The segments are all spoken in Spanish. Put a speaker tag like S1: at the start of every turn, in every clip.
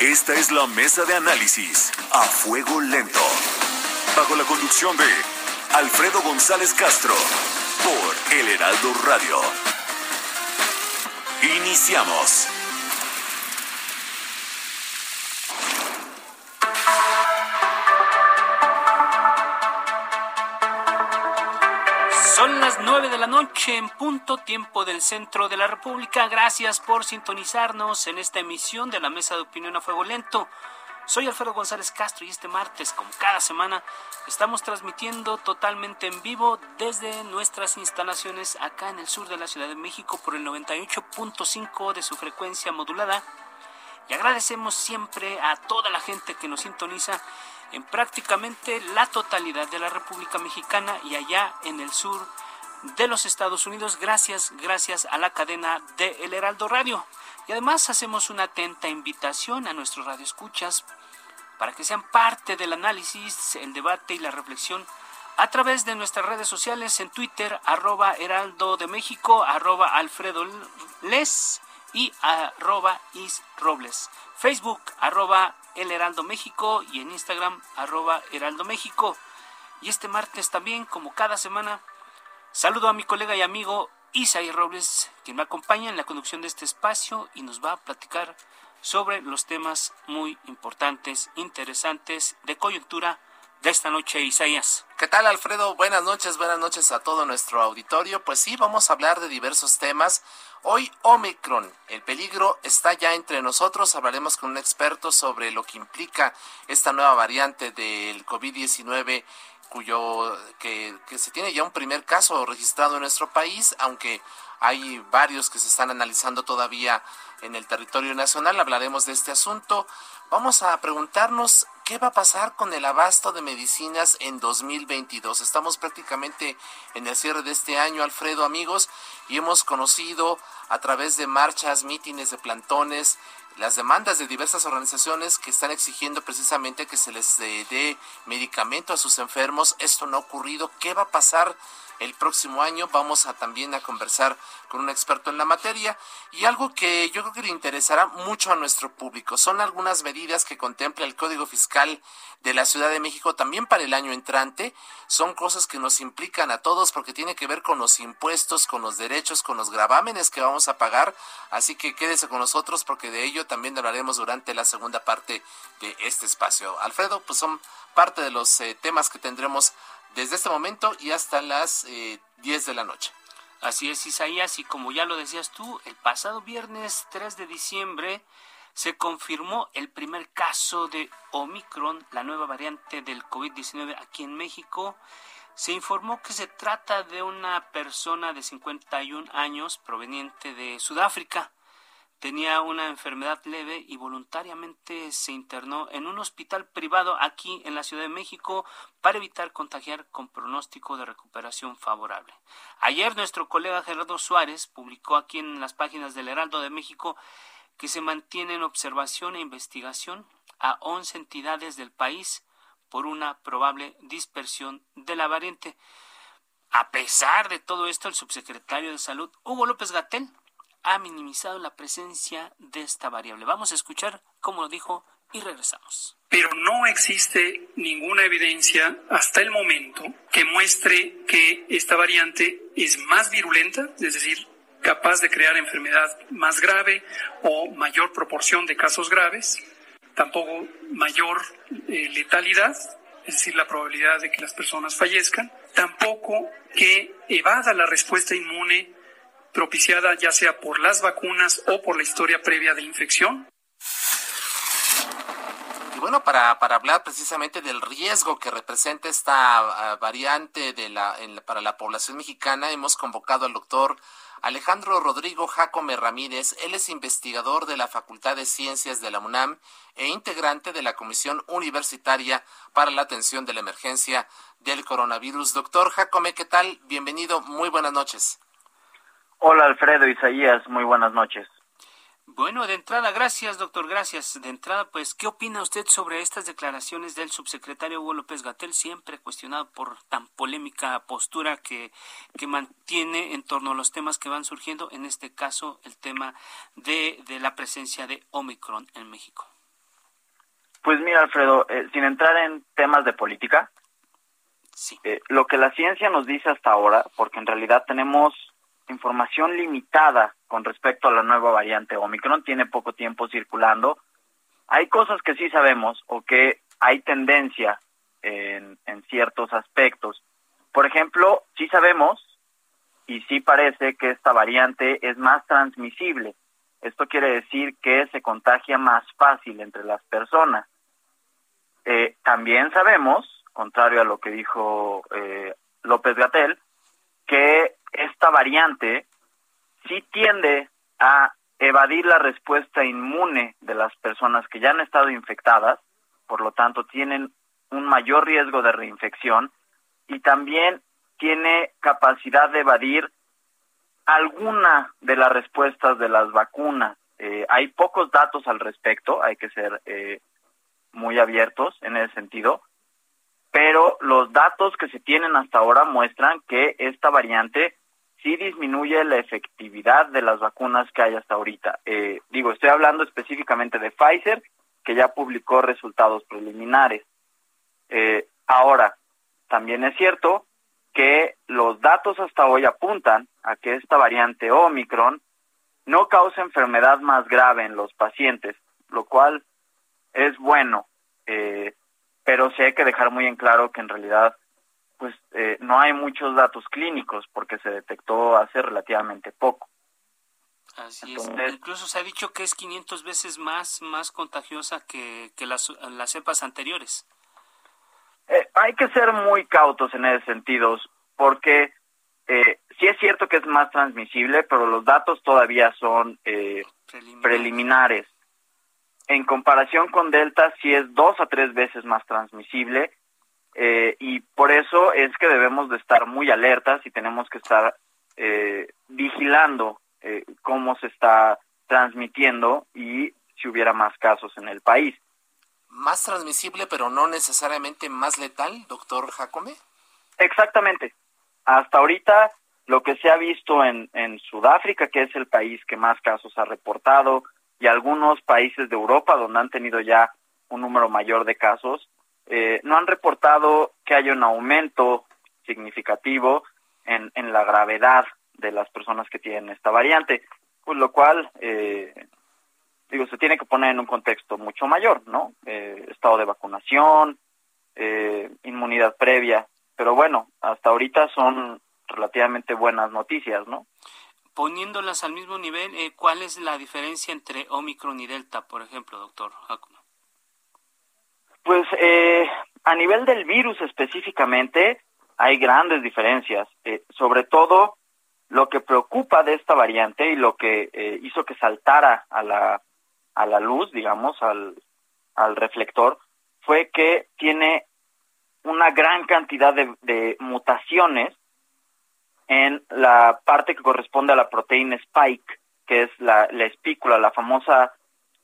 S1: Esta es la mesa de análisis a fuego lento. Bajo la conducción de Alfredo González Castro por El Heraldo Radio. Iniciamos.
S2: Son las nueve de la noche en punto tiempo del centro de la República. Gracias por sintonizarnos en esta emisión de la Mesa de Opinión a Fuego Lento. Soy Alfredo González Castro y este martes, como cada semana, estamos transmitiendo totalmente en vivo desde nuestras instalaciones acá en el sur de la Ciudad de México por el 98.5 de su frecuencia modulada. Y agradecemos siempre a toda la gente que nos sintoniza en prácticamente la totalidad de la República Mexicana y allá en el sur de los Estados Unidos, gracias, gracias a la cadena de El Heraldo Radio. Y además hacemos una atenta invitación a nuestros radioescuchas para que sean parte del análisis, el debate y la reflexión a través de nuestras redes sociales en Twitter, arroba Heraldo de México, arroba Alfredo Les y arroba Is Robles. Facebook, arroba El Heraldo México y en Instagram, arroba Heraldo México. Y este martes también, como cada semana, saludo a mi colega y amigo Isaí Robles, quien me acompaña en la conducción de este espacio y nos va a platicar sobre los temas muy importantes, interesantes, de coyuntura de esta noche, Isaías.
S3: ¿Qué tal, Alfredo? Buenas noches, buenas noches a todo nuestro auditorio. Pues sí, vamos a hablar de diversos temas. Hoy Omicron, el peligro está ya entre nosotros. Hablaremos con un experto sobre lo que implica esta nueva variante del COVID-19 cuyo que, que, se tiene ya un primer caso registrado en nuestro país, aunque hay varios que se están analizando todavía en el territorio nacional. Hablaremos de este asunto. Vamos a preguntarnos qué va a pasar con el abasto de medicinas en 2022. Estamos prácticamente en el cierre de este año, Alfredo, amigos, y hemos conocido a través de marchas, mítines, de plantones, las demandas de diversas organizaciones que están exigiendo precisamente que se les dé medicamento a sus enfermos. Esto no ha ocurrido. ¿Qué va a pasar el próximo año? Vamos a también a conversar con un experto en la materia y algo que yo creo que le interesará mucho a nuestro público. Son algunas medidas que contempla el Código Fiscal de la Ciudad de México también para el año entrante. Son cosas que nos implican a todos porque tiene que ver con los impuestos, con los derechos, con los gravámenes que vamos a pagar. Así que quédese con nosotros porque de ello también hablaremos durante la segunda parte de este espacio. Alfredo, pues son parte de los eh, temas que tendremos desde este momento y hasta las eh, 10 de la noche.
S2: Así es, Isaías, y como ya lo decías tú, el pasado viernes 3 de diciembre se confirmó el primer caso de Omicron, la nueva variante del COVID-19 aquí en México. Se informó que se trata de una persona de 51 años proveniente de Sudáfrica. Tenía una enfermedad leve y voluntariamente se internó en un hospital privado aquí en la Ciudad de México para evitar contagiar con pronóstico de recuperación favorable. Ayer nuestro colega Gerardo Suárez publicó aquí en las páginas del Heraldo de México que se mantiene en observación e investigación a 11 entidades del país por una probable dispersión de la variante. A pesar de todo esto, el subsecretario de Salud, Hugo López Gatel, ha minimizado la presencia de esta variable. Vamos a escuchar cómo lo dijo y regresamos.
S4: Pero no existe ninguna evidencia hasta el momento que muestre que esta variante es más virulenta, es decir, capaz de crear enfermedad más grave o mayor proporción de casos graves, tampoco mayor eh, letalidad, es decir, la probabilidad de que las personas fallezcan, tampoco que evada la respuesta inmune propiciada ya sea por las vacunas o por la historia previa de infección.
S3: Y bueno, para, para hablar precisamente del riesgo que representa esta uh, variante de la, en, para la población mexicana, hemos convocado al doctor Alejandro Rodrigo Jacome Ramírez, él es investigador de la Facultad de Ciencias de la UNAM e integrante de la Comisión Universitaria para la Atención de la Emergencia del Coronavirus. Doctor Jacome, ¿qué tal? Bienvenido, muy buenas noches.
S5: Hola Alfredo Isaías, muy buenas noches.
S2: Bueno, de entrada, gracias, doctor, gracias. De entrada, pues, ¿qué opina usted sobre estas declaraciones del subsecretario Hugo López Gatel, siempre cuestionado por tan polémica postura que, que mantiene en torno a los temas que van surgiendo, en este caso, el tema de, de la presencia de Omicron en México?
S5: Pues mira, Alfredo, eh, sin entrar en temas de política, sí. Eh, lo que la ciencia nos dice hasta ahora, porque en realidad tenemos información limitada con respecto a la nueva variante Omicron, tiene poco tiempo circulando. Hay cosas que sí sabemos o que hay tendencia en, en ciertos aspectos. Por ejemplo, sí sabemos y sí parece que esta variante es más transmisible. Esto quiere decir que se contagia más fácil entre las personas. Eh, también sabemos, contrario a lo que dijo eh, López Gatel, que esta variante sí tiende a evadir la respuesta inmune de las personas que ya han estado infectadas, por lo tanto tienen un mayor riesgo de reinfección y también tiene capacidad de evadir alguna de las respuestas de las vacunas. Eh, hay pocos datos al respecto, hay que ser eh, muy abiertos en ese sentido, pero los datos que se tienen hasta ahora muestran que esta variante sí disminuye la efectividad de las vacunas que hay hasta ahorita. Eh, digo, estoy hablando específicamente de Pfizer, que ya publicó resultados preliminares. Eh, ahora, también es cierto que los datos hasta hoy apuntan a que esta variante Omicron no causa enfermedad más grave en los pacientes, lo cual es bueno, eh, pero sí hay que dejar muy en claro que en realidad pues eh, no hay muchos datos clínicos porque se detectó hace relativamente poco.
S2: Así es. Incluso se ha dicho que es 500 veces más más contagiosa que, que las, las cepas anteriores.
S5: Eh, hay que ser muy cautos en ese sentido, porque eh, sí es cierto que es más transmisible, pero los datos todavía son eh, preliminares. preliminares. En comparación con Delta, sí es dos a tres veces más transmisible eh, y por eso es que debemos de estar muy alertas y tenemos que estar eh, vigilando eh, cómo se está transmitiendo y si hubiera más casos en el país.
S3: Más transmisible, pero no necesariamente más letal, doctor Jacome.
S5: Exactamente. Hasta ahorita lo que se ha visto en, en Sudáfrica, que es el país que más casos ha reportado, y algunos países de Europa donde han tenido ya un número mayor de casos, eh, no han reportado que haya un aumento significativo en, en la gravedad de las personas que tienen esta variante, pues lo cual, eh, digo, se tiene que poner en un contexto mucho mayor, ¿no? Eh, estado de vacunación, eh, inmunidad previa, pero bueno, hasta ahorita son relativamente buenas noticias, ¿no?
S2: Poniéndolas al mismo nivel, eh, ¿cuál es la diferencia entre Omicron y Delta, por ejemplo, doctor
S5: pues eh, a nivel del virus específicamente hay grandes diferencias. Eh, sobre todo lo que preocupa de esta variante y lo que eh, hizo que saltara a la, a la luz, digamos, al, al reflector, fue que tiene una gran cantidad de, de mutaciones en la parte que corresponde a la proteína spike, que es la, la espícula, la famosa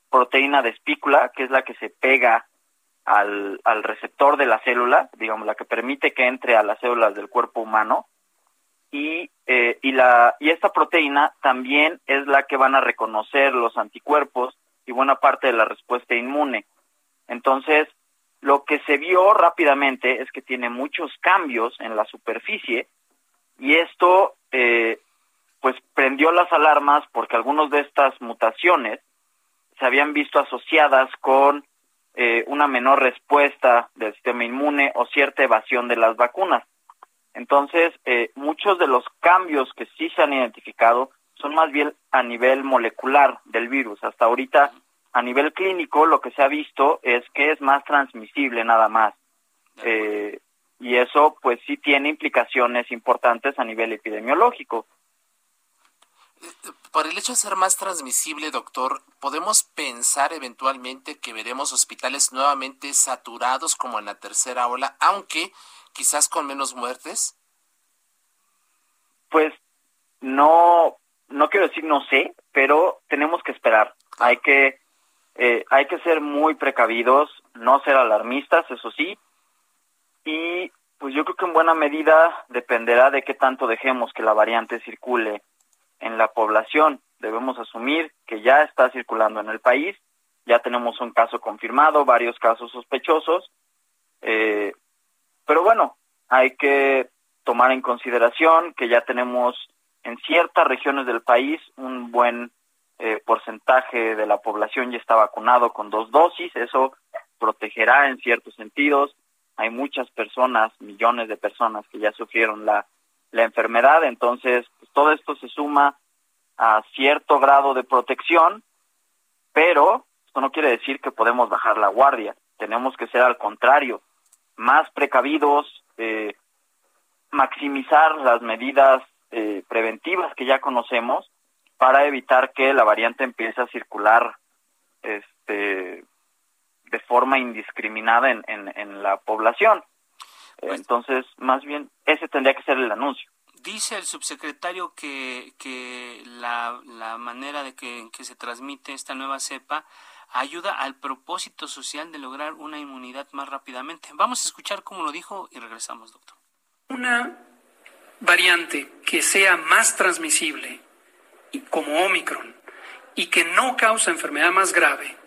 S5: proteína de espícula, que es la que se pega al, al receptor de la célula, digamos, la que permite que entre a las células del cuerpo humano, y, eh, y, la, y esta proteína también es la que van a reconocer los anticuerpos y buena parte de la respuesta inmune. Entonces, lo que se vio rápidamente es que tiene muchos cambios en la superficie y esto eh, pues prendió las alarmas porque algunas de estas mutaciones se habían visto asociadas con eh, una menor respuesta del sistema inmune o cierta evasión de las vacunas. Entonces, eh, muchos de los cambios que sí se han identificado son más bien a nivel molecular del virus. Hasta ahorita, a nivel clínico, lo que se ha visto es que es más transmisible nada más. Eh, y eso, pues sí tiene implicaciones importantes a nivel epidemiológico.
S3: Por el hecho de ser más transmisible, doctor, ¿podemos pensar eventualmente que veremos hospitales nuevamente saturados como en la tercera ola, aunque quizás con menos muertes?
S5: Pues no, no quiero decir no sé, pero tenemos que esperar. Hay que, eh, hay que ser muy precavidos, no ser alarmistas, eso sí, y pues yo creo que en buena medida dependerá de qué tanto dejemos que la variante circule en la población. Debemos asumir que ya está circulando en el país, ya tenemos un caso confirmado, varios casos sospechosos, eh, pero bueno, hay que tomar en consideración que ya tenemos en ciertas regiones del país un buen eh, porcentaje de la población ya está vacunado con dos dosis, eso protegerá en ciertos sentidos. Hay muchas personas, millones de personas que ya sufrieron la, la enfermedad, entonces pues, todo esto se suma a cierto grado de protección, pero esto no quiere decir que podemos bajar la guardia, tenemos que ser al contrario, más precavidos, eh, maximizar las medidas eh, preventivas que ya conocemos para evitar que la variante empiece a circular este de forma indiscriminada en, en, la población. Pues Entonces, más bien, ese tendría que ser el anuncio.
S2: Dice el subsecretario que, que la, la manera de que, que se transmite esta nueva cepa ayuda al propósito social de lograr una inmunidad más rápidamente. Vamos a escuchar cómo lo dijo y regresamos, doctor.
S4: Una variante que sea más transmisible, como Omicron, y que no causa enfermedad más grave,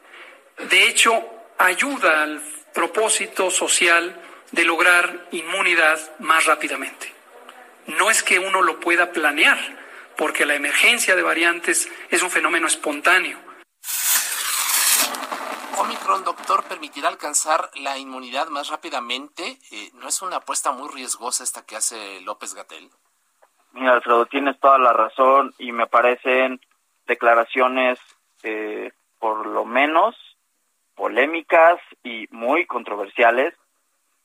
S4: de hecho ayuda al propósito social de lograr inmunidad más rápidamente. No es que uno lo pueda planear, porque la emergencia de variantes es un fenómeno espontáneo.
S3: Omicron, doctor, permitirá alcanzar la inmunidad más rápidamente. Eh, ¿No es una apuesta muy riesgosa esta que hace López Gatel?
S5: Mira, Alfredo, tienes toda la razón y me parecen declaraciones, eh, por lo menos, polémicas y muy controversiales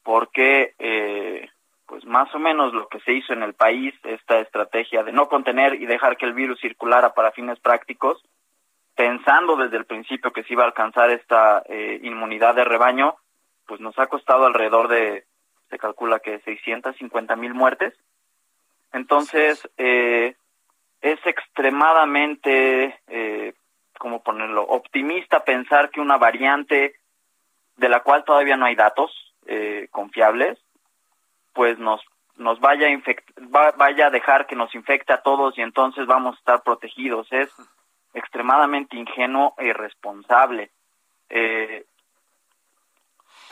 S5: porque eh, pues más o menos lo que se hizo en el país, esta estrategia de no contener y dejar que el virus circulara para fines prácticos, pensando desde el principio que se iba a alcanzar esta eh, inmunidad de rebaño, pues nos ha costado alrededor de, se calcula que 650 mil muertes. Entonces, eh, es extremadamente eh, ¿cómo ponerlo? Optimista pensar que una variante de la cual todavía no hay datos eh, confiables, pues nos nos vaya a vaya a dejar que nos infecte a todos y entonces vamos a estar protegidos. Es extremadamente ingenuo e irresponsable. Eh,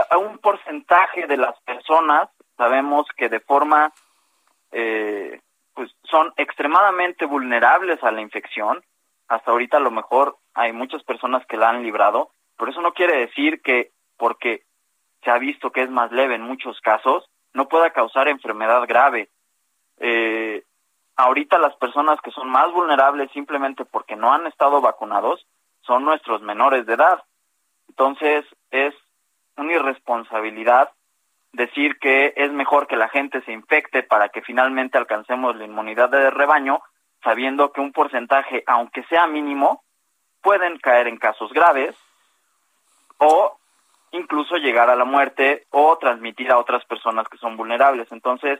S5: a un porcentaje de las personas sabemos que de forma eh, pues son extremadamente vulnerables a la infección hasta ahorita a lo mejor hay muchas personas que la han librado, pero eso no quiere decir que porque se ha visto que es más leve en muchos casos, no pueda causar enfermedad grave. Eh, ahorita las personas que son más vulnerables simplemente porque no han estado vacunados son nuestros menores de edad. Entonces es una irresponsabilidad decir que es mejor que la gente se infecte para que finalmente alcancemos la inmunidad de rebaño sabiendo que un porcentaje, aunque sea mínimo, pueden caer en casos graves o incluso llegar a la muerte o transmitir a otras personas que son vulnerables. Entonces,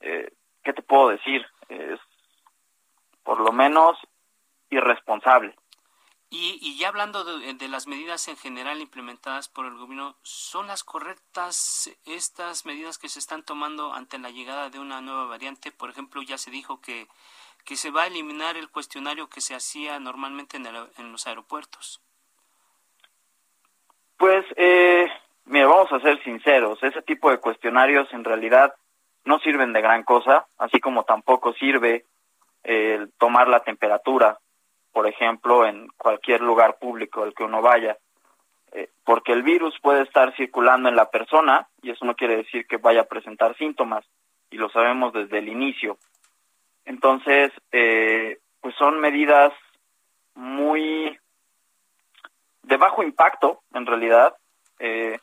S5: eh, ¿qué te puedo decir? Es por lo menos irresponsable.
S2: Y, y ya hablando de, de, las medidas en general implementadas por el gobierno, ¿son las correctas estas medidas que se están tomando ante la llegada de una nueva variante? Por ejemplo, ya se dijo que que se va a eliminar el cuestionario que se hacía normalmente en, los aeropuertos?
S5: Pues, eh, mira, vamos a ser sinceros, ese tipo de cuestionarios en realidad no sirven de gran cosa, así como tampoco sirve el tomar la temperatura, por ejemplo, en cualquier lugar público al que uno vaya, eh, porque el virus puede estar circulando en la persona y eso no quiere decir que vaya a presentar síntomas, y lo sabemos desde el inicio. Entonces, eh, pues son medidas muy de bajo impacto, en realidad. Eh,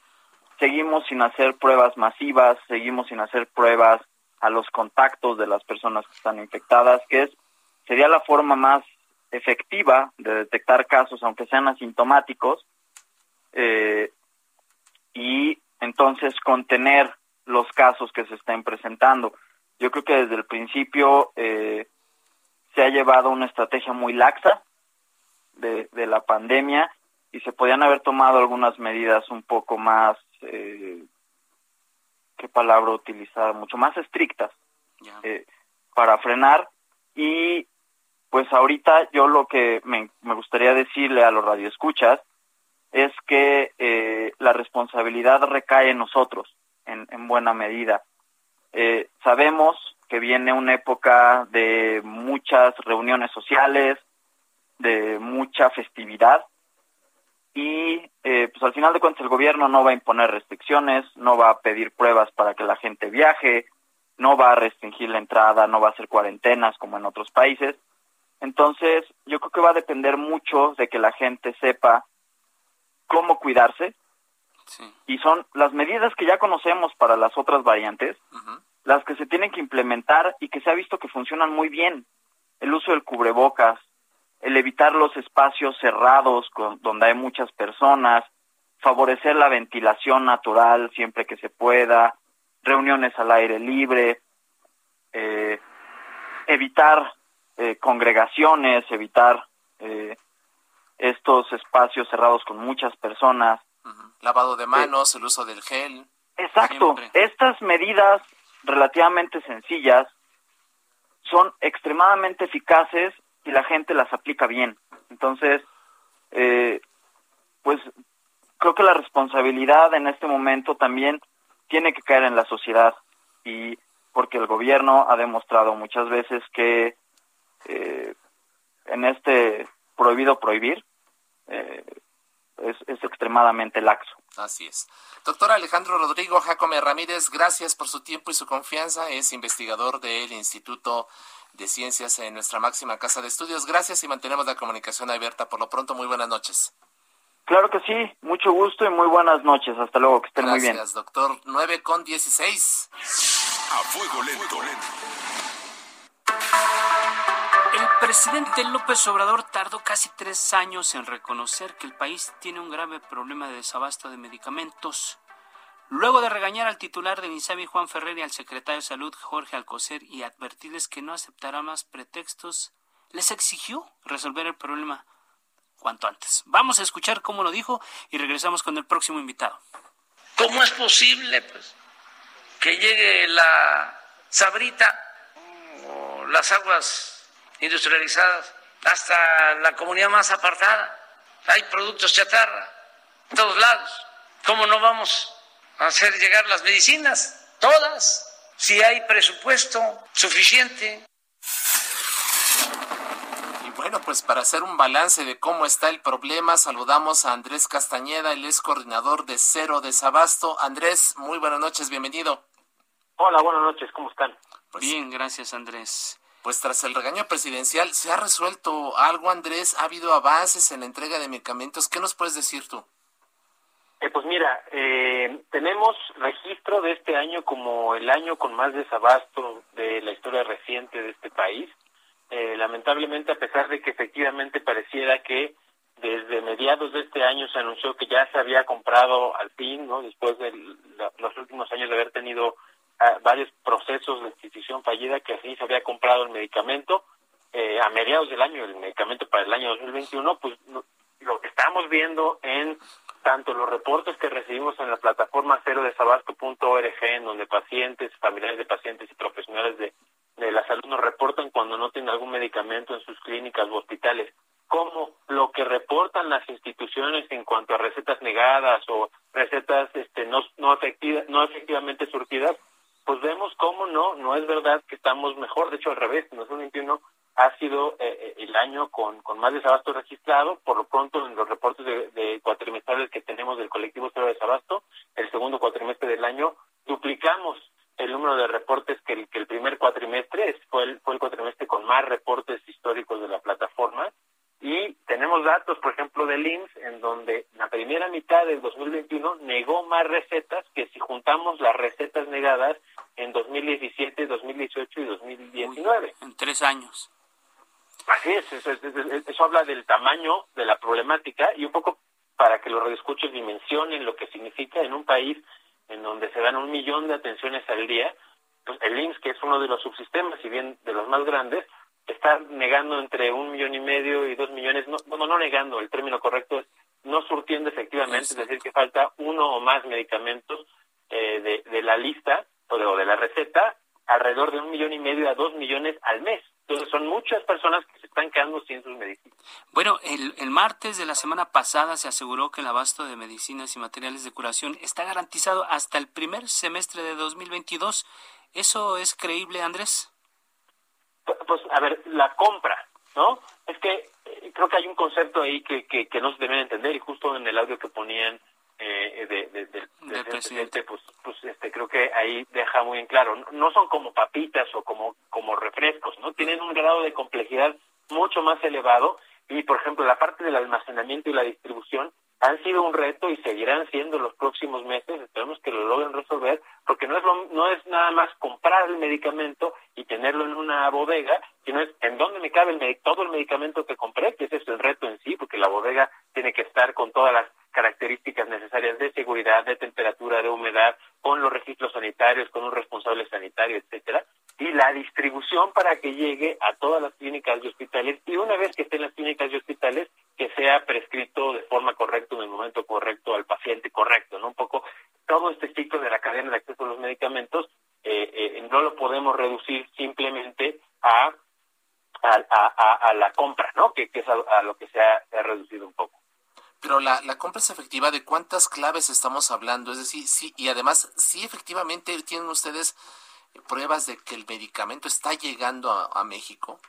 S5: seguimos sin hacer pruebas masivas, seguimos sin hacer pruebas a los contactos de las personas que están infectadas, que es sería la forma más efectiva de detectar casos, aunque sean asintomáticos, eh, y entonces contener los casos que se estén presentando. Yo creo que desde el principio eh, se ha llevado una estrategia muy laxa de, de, la pandemia y se podían haber tomado algunas medidas un poco más, eh, ¿qué palabra utilizar? Mucho más estrictas eh, para frenar y pues ahorita yo lo que me, me gustaría decirle a los radioescuchas es que eh, la responsabilidad recae en nosotros en, en buena medida. Eh, sabemos que viene una época de muchas reuniones sociales, de mucha festividad y eh, pues al final de cuentas el gobierno no va a imponer restricciones, no va a pedir pruebas para que la gente viaje, no va a restringir la entrada, no va a hacer cuarentenas como en otros países. Entonces, yo creo que va a depender mucho de que la gente sepa cómo cuidarse. Y son las medidas que ya conocemos para las otras variantes, las que se tienen que implementar y que se ha visto que funcionan muy bien. El uso del cubrebocas, el evitar los espacios cerrados donde hay muchas personas, favorecer la ventilación natural siempre que se pueda, reuniones al aire libre, eh, evitar eh, congregaciones, evitar eh, estos espacios cerrados con muchas personas.
S3: Lavado de manos, el uso del gel.
S5: Exacto. Estas medidas relativamente sencillas son extremadamente eficaces y la gente las aplica bien. Entonces, pues creo que la responsabilidad en este momento también tiene que caer en la sociedad y porque el gobierno ha demostrado muchas veces que eh, en este prohibido prohibir eh, es, es, extremadamente laxo.
S3: Así es. Doctor Alejandro Rodrigo Jacome Ramírez, gracias por su tiempo y su confianza. Es investigador del Instituto de Ciencias en nuestra máxima casa de estudios. Gracias y mantenemos la comunicación abierta. Por lo pronto, muy buenas noches.
S5: Claro que sí, mucho gusto y muy buenas noches. Hasta luego, que estén muy bien.
S3: Gracias, doctor. 9 con 16.
S1: A fuego lento.
S2: El presidente López Obrador tardó casi tres años en reconocer que el país tiene un grave problema de desabasto de medicamentos. Luego de regañar al titular de INSABI Juan Ferrer y al secretario de Salud Jorge Alcocer y advertirles que no aceptará más pretextos, les exigió resolver el problema cuanto antes. Vamos a escuchar cómo lo dijo y regresamos con el próximo invitado.
S6: ¿Cómo es posible pues, que llegue la sabrita o las aguas industrializadas hasta la comunidad más apartada? Hay productos chatarra en todos lados. ¿Cómo no vamos a hacer llegar las medicinas? Todas. Si hay presupuesto suficiente.
S3: Bueno, pues para hacer un balance de cómo está el problema, saludamos a Andrés Castañeda, el ex coordinador de Cero Desabasto. Andrés, muy buenas noches, bienvenido.
S7: Hola, buenas noches, ¿cómo están?
S2: Pues, Bien, gracias Andrés.
S3: Pues tras el regaño presidencial, ¿se ha resuelto algo, Andrés? ¿Ha habido avances en la entrega de medicamentos? ¿Qué nos puedes decir tú?
S7: Eh, pues mira, eh, tenemos registro de este año como el año con más desabasto de la historia reciente de este país. Eh, lamentablemente, a pesar de que efectivamente pareciera que desde mediados de este año se anunció que ya se había comprado al fin, ¿no? Después de los últimos años de haber tenido varios procesos de adquisición fallida, que así se había comprado el medicamento, eh, a mediados del año, el medicamento para el año 2021, pues lo que estamos viendo en tanto los reportes que recibimos en la plataforma cero en donde pacientes, familiares de pacientes y profesionales de de la salud nos reportan cuando no tienen algún medicamento en sus clínicas u hospitales, como lo que reportan las instituciones en cuanto a recetas negadas o recetas este, no, no, efectiva, no efectivamente surtidas, pues vemos cómo no, no es verdad que estamos mejor, de hecho al revés, en 2021 ha sido eh, eh, el año con, con más desabasto registrado, por lo pronto en los reportes de, de cuatrimestrales que tenemos del colectivo Cero Desabasto, el segundo cuatrimestre del año, duplicamos el número de reportes que el, que el primer cuatrimestre, fue el, fue el cuatrimestre con más reportes históricos de la plataforma, y tenemos datos, por ejemplo, del IMSS, en donde la primera mitad del 2021 negó más recetas que si juntamos las recetas negadas en 2017, 2018 y 2019.
S2: en tres años.
S7: Así es, eso, eso, habla del tamaño de la problemática y un poco para que los radioescuchos dimensionen lo que significa en un país en donde se dan un millón de atenciones al día, pues el IMSS, que es uno de los subsistemas, y bien de los más grandes, está negando entre un millón y medio y dos millones, no, bueno, no negando, el término correcto es no surtiendo efectivamente, es decir, que falta uno o más medicamentos eh, de, de la lista o de, o de la receta, alrededor de un millón y medio a dos millones al mes. Entonces son muchas personas que se están quedando sin sus medicinas.
S2: Bueno, el, el, martes de la semana pasada se aseguró que el abasto de medicinas y materiales de curación está garantizado hasta el primer semestre de 2022. ¿Eso es creíble, Andrés?
S7: Pues, a ver, la compra, ¿no? Es que eh, creo que hay un concepto ahí que, que, que no se debe entender y justo en el audio que ponían eh, de, del presidente, pues, pues este, creo que ahí deja muy en claro, no, son como papitas o como, como refrescos, ¿no? Tienen un grado de complejidad mucho más elevado y, por ejemplo, la parte del almacenamiento y la distribución han sido un reto y seguirán siendo los próximos meses. Esperemos que lo logren resolver, porque no es, no es nada más comprar el medicamento y tenerlo en una bodega, sino es en dónde me cabe el, todo el medicamento que compré, que ese es el reto en sí, porque la bodega tiene que estar con todas las características necesarias de seguridad, de temperatura, de humedad, con los registros sanitarios, con un responsable sanitario, etcétera, y la distribución para que llegue a todas las clínicas y hospitales y una vez que esté en las clínicas y hospitales que sea prescrito de forma correcta en el momento correcto al paciente correcto, ¿no? Un poco todo este ciclo de la cadena de acceso a los medicamentos eh, eh, no lo podemos reducir simplemente a a, a, la compra, ¿no? Que, es a, lo que se ha reducido un poco.
S3: Pero la, la compra es efectiva, ¿de cuántas claves estamos hablando? Es decir, sí, y además, sí efectivamente tienen ustedes pruebas de que el medicamento está llegando a, México.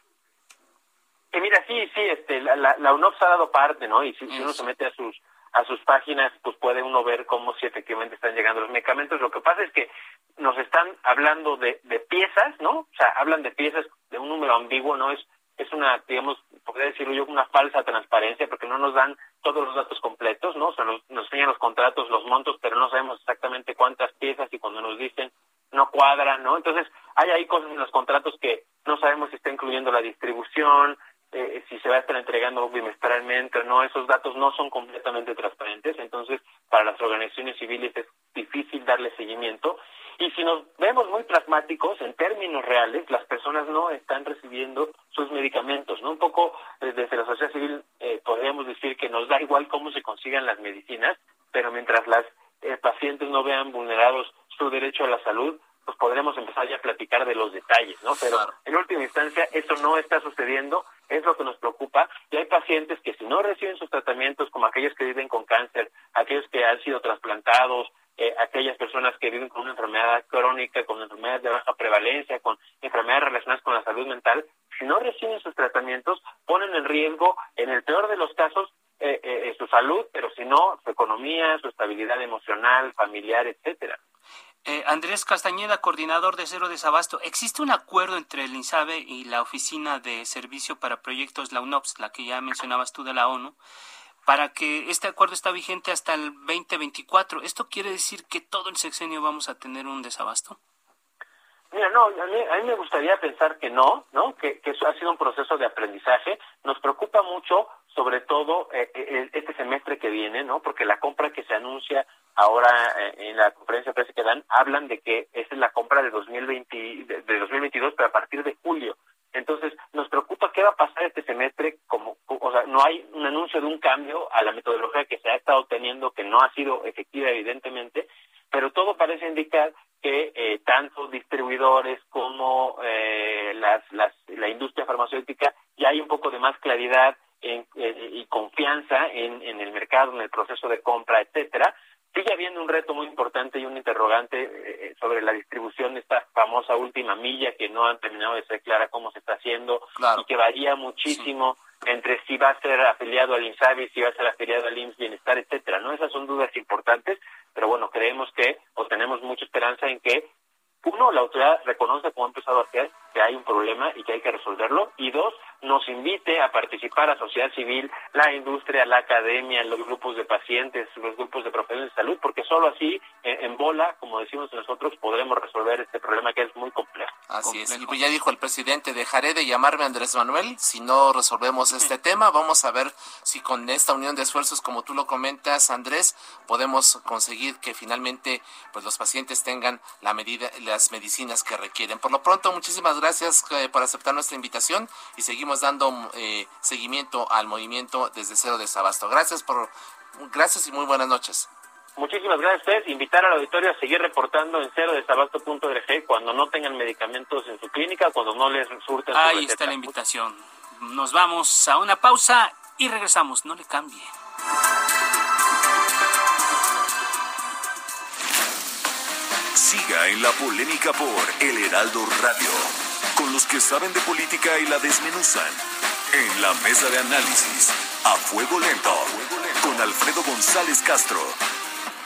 S7: Eh, mira, sí, sí, este, la, la, UNOPS ha dado parte, ¿no? Y si, uno se mete a sus a sus páginas, pues puede uno ver cómo si efectivamente están llegando los medicamentos. Lo que pasa es que nos están hablando de, de piezas, ¿no? O sea, hablan de piezas de un número ambiguo, ¿no? Es es una, digamos, podría decirlo yo, una falsa transparencia porque no nos dan todos los datos completos, ¿no? O sea, nos, nos enseñan los contratos, los montos, pero no sabemos exactamente cuántas piezas y cuando nos dicen no cuadran, ¿no? Entonces, hay ahí cosas en los contratos que no sabemos si está incluyendo la distribución, eh, si se va a estar entregando bimestralmente o no, esos datos no son completamente transparentes, entonces para las organizaciones civiles es difícil darle seguimiento. Y si nos vemos muy pragmáticos, en términos reales, las personas no están recibiendo sus medicamentos, ¿no? Un poco eh, desde la sociedad civil eh, podríamos decir que nos da igual cómo se consigan las medicinas, pero mientras las eh, pacientes no vean vulnerados su derecho a la salud, pues podremos empezar ya a platicar de los detalles, ¿no? Pero en última instancia eso no está sucediendo, es lo que nos preocupa y hay pacientes que si no reciben sus tratamientos, como aquellos que viven con cáncer, aquellos que han sido trasplantados, eh, aquellas personas que viven con una enfermedad crónica, con enfermedades de baja prevalencia, con enfermedades relacionadas con la salud mental, si no reciben sus tratamientos, ponen en riesgo, en el peor de los casos, eh, eh, su salud, pero si no, su economía, su estabilidad emocional, familiar, etcétera.
S2: Andrés Coordinador de Cero Desabasto, ¿existe un acuerdo entre el INSABE y la Oficina de Servicio para Proyectos, la UNOPS, la que ya mencionabas tú de la ONU, para que este acuerdo está vigente hasta el 2024. ¿Esto quiere decir que todo el sexenio vamos a tener un desabasto?
S7: Mira, no, a mí, me gustaría pensar que no, ¿no? Que, eso ha sido un proceso de aprendizaje. Nos preocupa mucho, sobre todo eh, eh, este semestre que viene, ¿no? Porque la compra que se anuncia ahora eh, en la conferencia de prensa que dan, hablan de que esa es la compra de 2020, de 2022, pero a partir de julio. Entonces, nos preocupa qué va a pasar este semestre, como, o sea, no hay un anuncio de un cambio a la metodología que se ha estado teniendo, que no ha sido efectiva evidentemente, pero todo parece indicar que eh, tanto distribuidores como eh, las, las, la industria farmacéutica ya hay un poco de más claridad en, eh, y confianza en, en el mercado, en el proceso de compra, etcétera, Sigue habiendo un reto muy importante y un interrogante eh, sobre la distribución de esta famosa última milla que no han terminado de ser clara cómo se está haciendo y que varía muchísimo entre si va a ser afiliado al INSABI, si va a ser afiliado al IMSS Bienestar, etcétera, ¿no? Esas son dudas importantes, pero bueno, creemos que o tenemos mucha esperanza en que uno, la autoridad reconoce, como ha empezado a hacer, que hay un problema y que hay que resolverlo. Y dos, nos invite a participar a sociedad civil, la industria, la academia, los grupos de pacientes, los grupos de profesionales de salud, porque solo así, en, bola, como decimos nosotros, podremos resolver este problema que es.
S3: Así es. Y pues ya dijo el presidente, dejaré de llamarme Andrés Manuel si no resolvemos este tema. Vamos a ver si con esta unión de esfuerzos, como tú lo comentas, Andrés, podemos conseguir que finalmente pues los pacientes tengan la medida, las medicinas que requieren. Por lo pronto, muchísimas gracias eh, por aceptar nuestra invitación y seguimos dando eh, seguimiento al movimiento desde cero de Sabasto. Gracias por gracias y muy buenas noches.
S7: Muchísimas gracias a ustedes. Invitar al auditorio a seguir reportando en cero de sabasto.org cuando no tengan medicamentos en su clínica, cuando no les surten.
S2: Ahí está la invitación. Nos vamos a una pausa y regresamos. No le cambie.
S1: Siga en la polémica por El Heraldo Radio, con los que saben de política y la desmenuzan. En la mesa de análisis, a fuego lento, con Alfredo González Castro.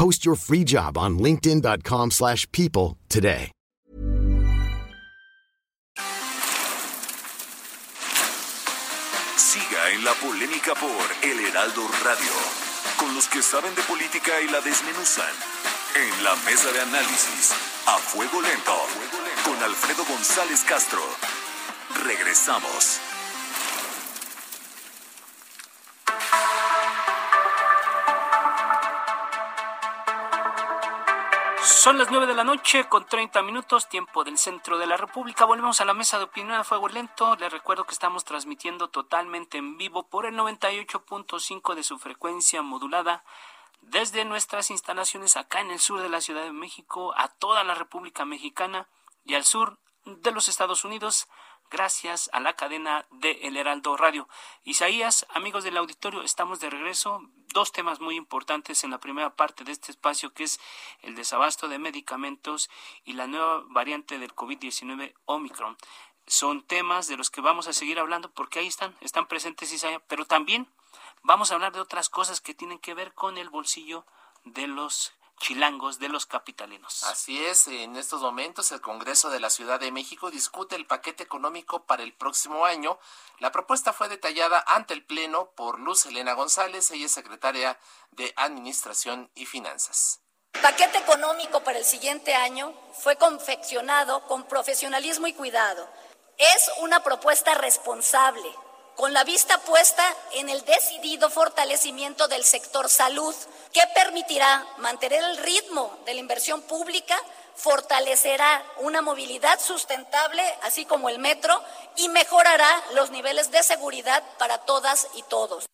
S8: Post your free job on linkedin.com/people today.
S1: Siga en la polémica por El Heraldo Radio, con los que saben de política y la desmenuzan. En la mesa de análisis, a fuego lento, con Alfredo González Castro. Regresamos.
S2: Son las 9 de la noche con 30 minutos, tiempo del centro de la República. Volvemos a la mesa de opinión a fuego lento. Les recuerdo que estamos transmitiendo totalmente en vivo por el 98.5 de su frecuencia modulada desde nuestras instalaciones acá en el sur de la Ciudad de México a toda la República Mexicana y al sur de los Estados Unidos gracias a la cadena de El Heraldo Radio. Isaías, amigos del auditorio, estamos de regreso. Dos temas muy importantes en la primera parte de este espacio, que es el desabasto de medicamentos y la nueva variante del COVID-19 Omicron. Son temas de los que vamos a seguir hablando porque ahí están, están presentes Isaías, pero también vamos a hablar de otras cosas que tienen que ver con el bolsillo de los chilangos de los capitalinos.
S3: Así es, en estos momentos el Congreso de la Ciudad de México discute el paquete económico para el próximo año. La propuesta fue detallada ante el Pleno por Luz Elena González, ella es secretaria de Administración y Finanzas.
S9: El paquete económico para el siguiente año fue confeccionado con profesionalismo y cuidado. Es una propuesta responsable, con la vista puesta en el decidido fortalecimiento del sector salud, que permitirá mantener el ritmo de la inversión pública, fortalecerá una movilidad sustentable, así como el metro, y mejorará los niveles de seguridad para todas y todos.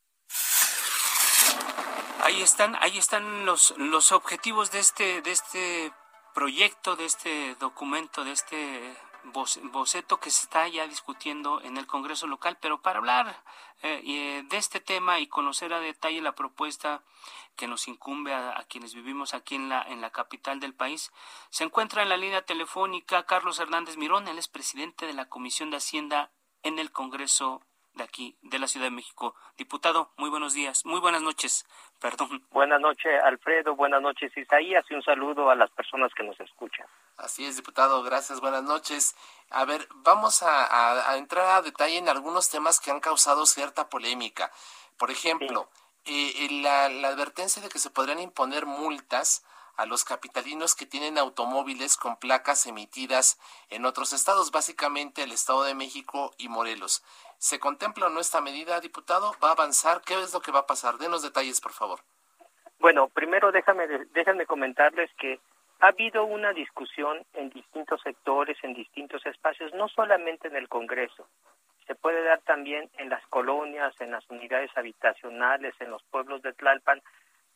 S2: Ahí están, ahí están los, los objetivos de este, de este proyecto, de este documento, de este boceto que se está ya discutiendo en el Congreso local, pero para hablar eh, eh, de este tema y conocer a detalle la propuesta que nos incumbe a, quienes vivimos aquí en la, en la capital del país, se encuentra en la línea telefónica Carlos Hernández Mirón, él es presidente de la Comisión de Hacienda en el Congreso de aquí, de la Ciudad de México. Diputado, muy buenos días, muy buenas noches, perdón.
S10: Buenas noches, Alfredo, buenas noches, Isaías, y un saludo a las personas que nos escuchan.
S3: Así es, diputado, gracias, buenas noches. A ver, vamos a, entrar a detalle en algunos temas que han causado cierta polémica. Por ejemplo, eh, la, la advertencia de que se podrían imponer multas a los capitalinos que tienen automóviles con placas emitidas en otros estados, básicamente el Estado de México y Morelos. ¿Se contempla o no esta medida, diputado? ¿Va a avanzar? ¿Qué es lo que va a pasar? Denos detalles, por favor.
S10: Bueno, primero déjame, déjame comentarles que ha habido una discusión en distintos sectores, en distintos espacios, no solamente en el Congreso. Se puede dar también en las colonias, en las unidades habitacionales, en los pueblos de Tlalpan,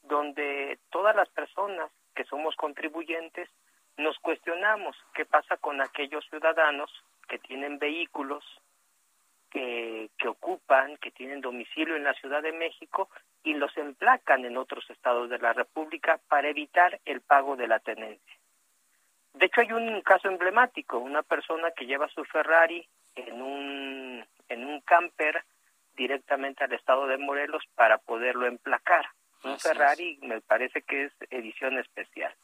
S10: donde todas las personas que somos contribuyentes Nos cuestionamos qué pasa con aquellos ciudadanos que tienen vehículos que, que ocupan, que tienen domicilio en la Ciudad de México y los emplacan en otros estados de la República para evitar el pago de la tenencia. De hecho, hay un caso emblemático, una persona que lleva su Ferrari en un, en un camper directamente al estado de Morelos para poderlo emplacar. Un Ferrari me parece que es edición especial.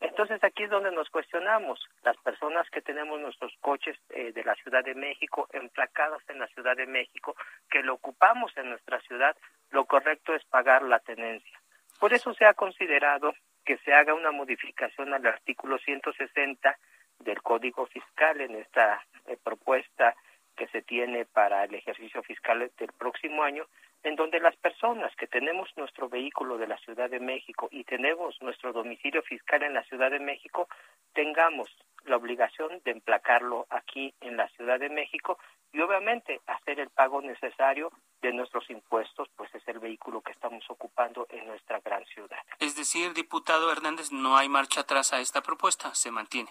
S10: Entonces aquí es donde nos cuestionamos, las personas que tenemos nuestros coches eh, de la Ciudad de México, emplacados en la Ciudad de México, que lo ocupamos en nuestra ciudad, lo correcto es pagar la tenencia. Por eso se ha considerado que se haga una modificación al artículo 160 del Código Fiscal en esta eh, propuesta que se tiene para el ejercicio fiscal del próximo año, en donde las personas que tenemos nuestro vehículo de la Ciudad de México y tenemos nuestro domicilio fiscal en la Ciudad de México, tengamos la obligación de emplacarlo aquí en la Ciudad de México y obviamente hacer el pago necesario de nuestros impuestos, pues es el vehículo que estamos ocupando en nuestra gran ciudad.
S2: Es decir, diputado Hernández, no hay marcha atrás a esta propuesta, se mantiene.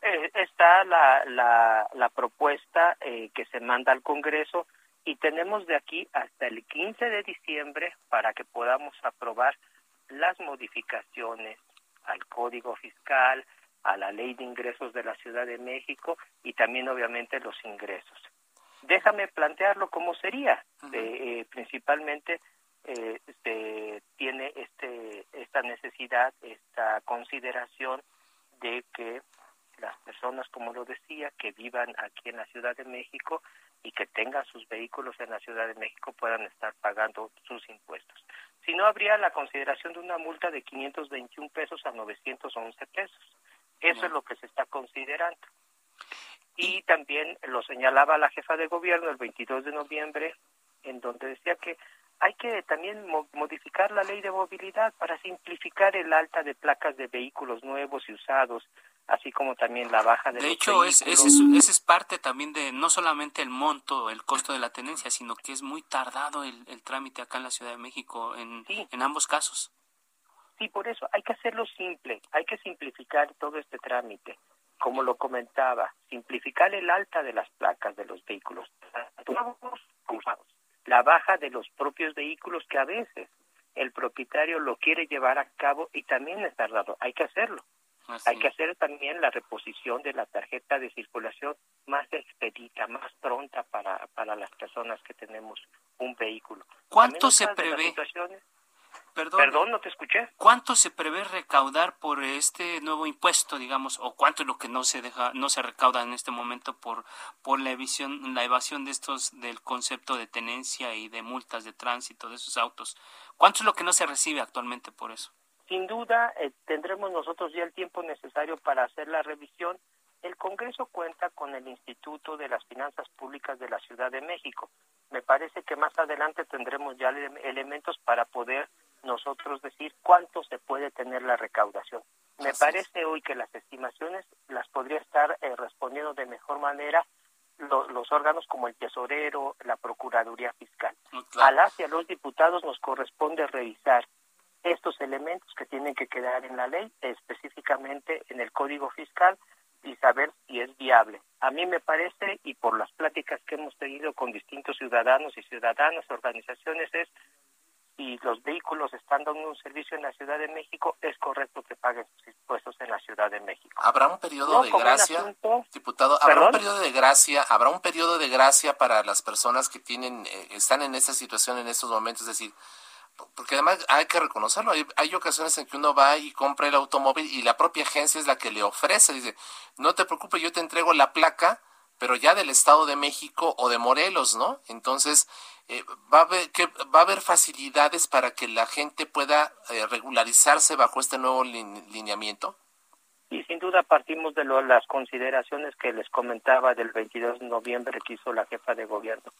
S10: Eh, está la, la, la propuesta eh, que se manda al Congreso y tenemos de aquí hasta el 15 de diciembre para que podamos aprobar las modificaciones al Código Fiscal, a la Ley de Ingresos de la Ciudad de México y también obviamente los ingresos. Déjame plantearlo como sería. Eh, principalmente eh, este, tiene este, esta necesidad, esta consideración de que las personas, como lo decía, que vivan aquí en la Ciudad de México y que tengan sus vehículos en la Ciudad de México puedan estar pagando sus impuestos. Si no, habría la consideración de una multa de 521 pesos a 911 pesos. Eso es lo que se está considerando. Y también lo señalaba la jefa de gobierno el 22 de noviembre, en donde decía que hay que también modificar la ley de movilidad para simplificar el alta de placas de vehículos nuevos y usados, así como también la baja de,
S2: de
S10: hecho
S2: es, ese es, es, parte también de no solamente el monto el costo de la tenencia sino que es muy tardado el, el trámite acá en la Ciudad de México en, en ambos casos.
S10: Sí por eso hay que hacerlo simple hay que simplificar todo este trámite. Como lo comentaba simplificar el alta de las placas de los vehículos la baja de los propios vehículos que a veces el propietario lo quiere llevar a cabo y también es tardado hay que hacerlo hay que hacer también la reposición de la tarjeta de circulación más expedita, más pronta para, para las personas que tenemos un vehículo.
S2: ¿Cuánto se prevé?
S10: Perdón, Perdón, no te escuché.
S2: ¿Cuánto se prevé recaudar por este nuevo impuesto, digamos, o cuánto es lo que no se deja, no se recauda en este momento por por la evasión, la evasión de estos del concepto de tenencia y de multas de tránsito de esos autos? ¿Cuánto es lo que no se recibe actualmente por eso?
S10: Sin duda, eh, tendremos nosotros ya el tiempo necesario para hacer la revisión. El Congreso cuenta con el Instituto de las Finanzas Públicas de la Ciudad de México. Me parece que más adelante tendremos ya elementos para poder nosotros decir cuánto se puede tener la recaudación. Me parece hoy que las estimaciones las podría estar eh, respondiendo de mejor manera los órganos como el tesorero, la Procuraduría Fiscal. A las y a los diputados nos corresponde revisar estos elementos que tienen que quedar en la ley, específicamente en el Código Fiscal, y saber si es viable. A mí me parece, y por las pláticas que hemos tenido con distintos ciudadanos y ciudadanas, organizaciones, es si los vehículos están dando un servicio en la Ciudad de México, es correcto que paguen sus impuestos en la Ciudad de México.
S3: ¿Habrá un periodo de gracia, diputado? ¿Habrá un periodo de gracia? ¿Habrá un periodo de gracia para las personas que tienen, eh, están en esta situación en estos momentos? Es decir, porque además hay que reconocerlo, hay, ocasiones en que uno va y compra el automóvil y la propia agencia es la que le ofrece, dice, no te preocupes, yo te entrego la placa, pero ya del Estado de México o de Morelos, ¿no? Entonces, eh, va, a haber, que, va a haber facilidades para que la gente pueda eh, regularizarse bajo este nuevo lineamiento.
S10: Y sin duda partimos de las consideraciones que les comentaba del 22 de noviembre que hizo la jefa de gobierno.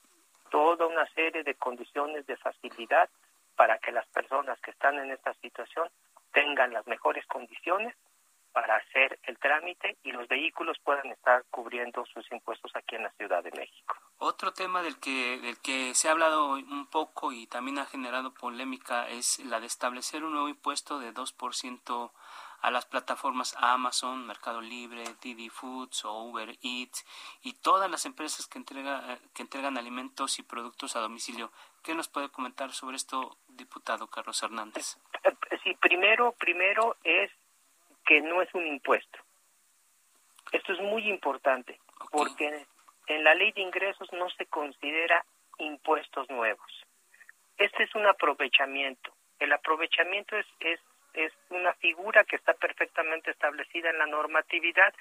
S10: Toda una serie de condiciones de facilidad para que las personas que están en esta situación tengan las mejores condiciones para hacer el trámite y los vehículos puedan estar cubriendo sus impuestos aquí en la Ciudad de México.
S2: Otro tema del que, del que se ha hablado un poco y también ha generado polémica es la de establecer un nuevo impuesto de 2% a las plataformas Amazon, Mercado Libre, Didi Foods o Uber Eats y todas las empresas que, entrega, que entregan alimentos y productos a domicilio. ¿Qué nos puede comentar sobre esto, diputado Carlos Hernández?
S10: Sí, primero, primero es que no es un impuesto. Esto es muy importante porque en la ley de ingresos no se considera impuestos nuevos. Este es un aprovechamiento. El aprovechamiento es, es, es una figura que está perfectamente establecida en la normatividad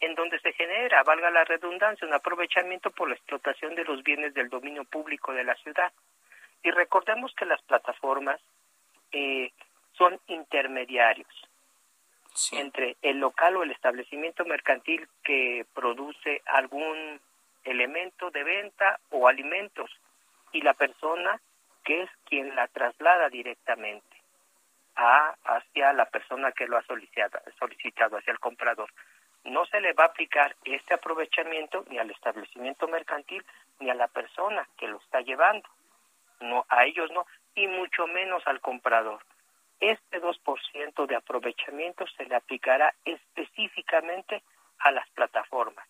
S10: en donde se genera, valga la redundancia, un aprovechamiento por la explotación de los bienes del dominio público de la ciudad. Y recordemos que las plataformas eh, son intermediarios entre el local o el establecimiento mercantil que produce algún elemento de venta o alimentos y la persona que es quien la traslada directamente a, hacia la persona que lo ha solicitado, solicitado, hacia el comprador. No se le va a aplicar este aprovechamiento ni al establecimiento mercantil ni a la persona que lo está llevando. No, a ellos no, y mucho menos al comprador. Este 2% de aprovechamiento se le aplicará específicamente a las plataformas.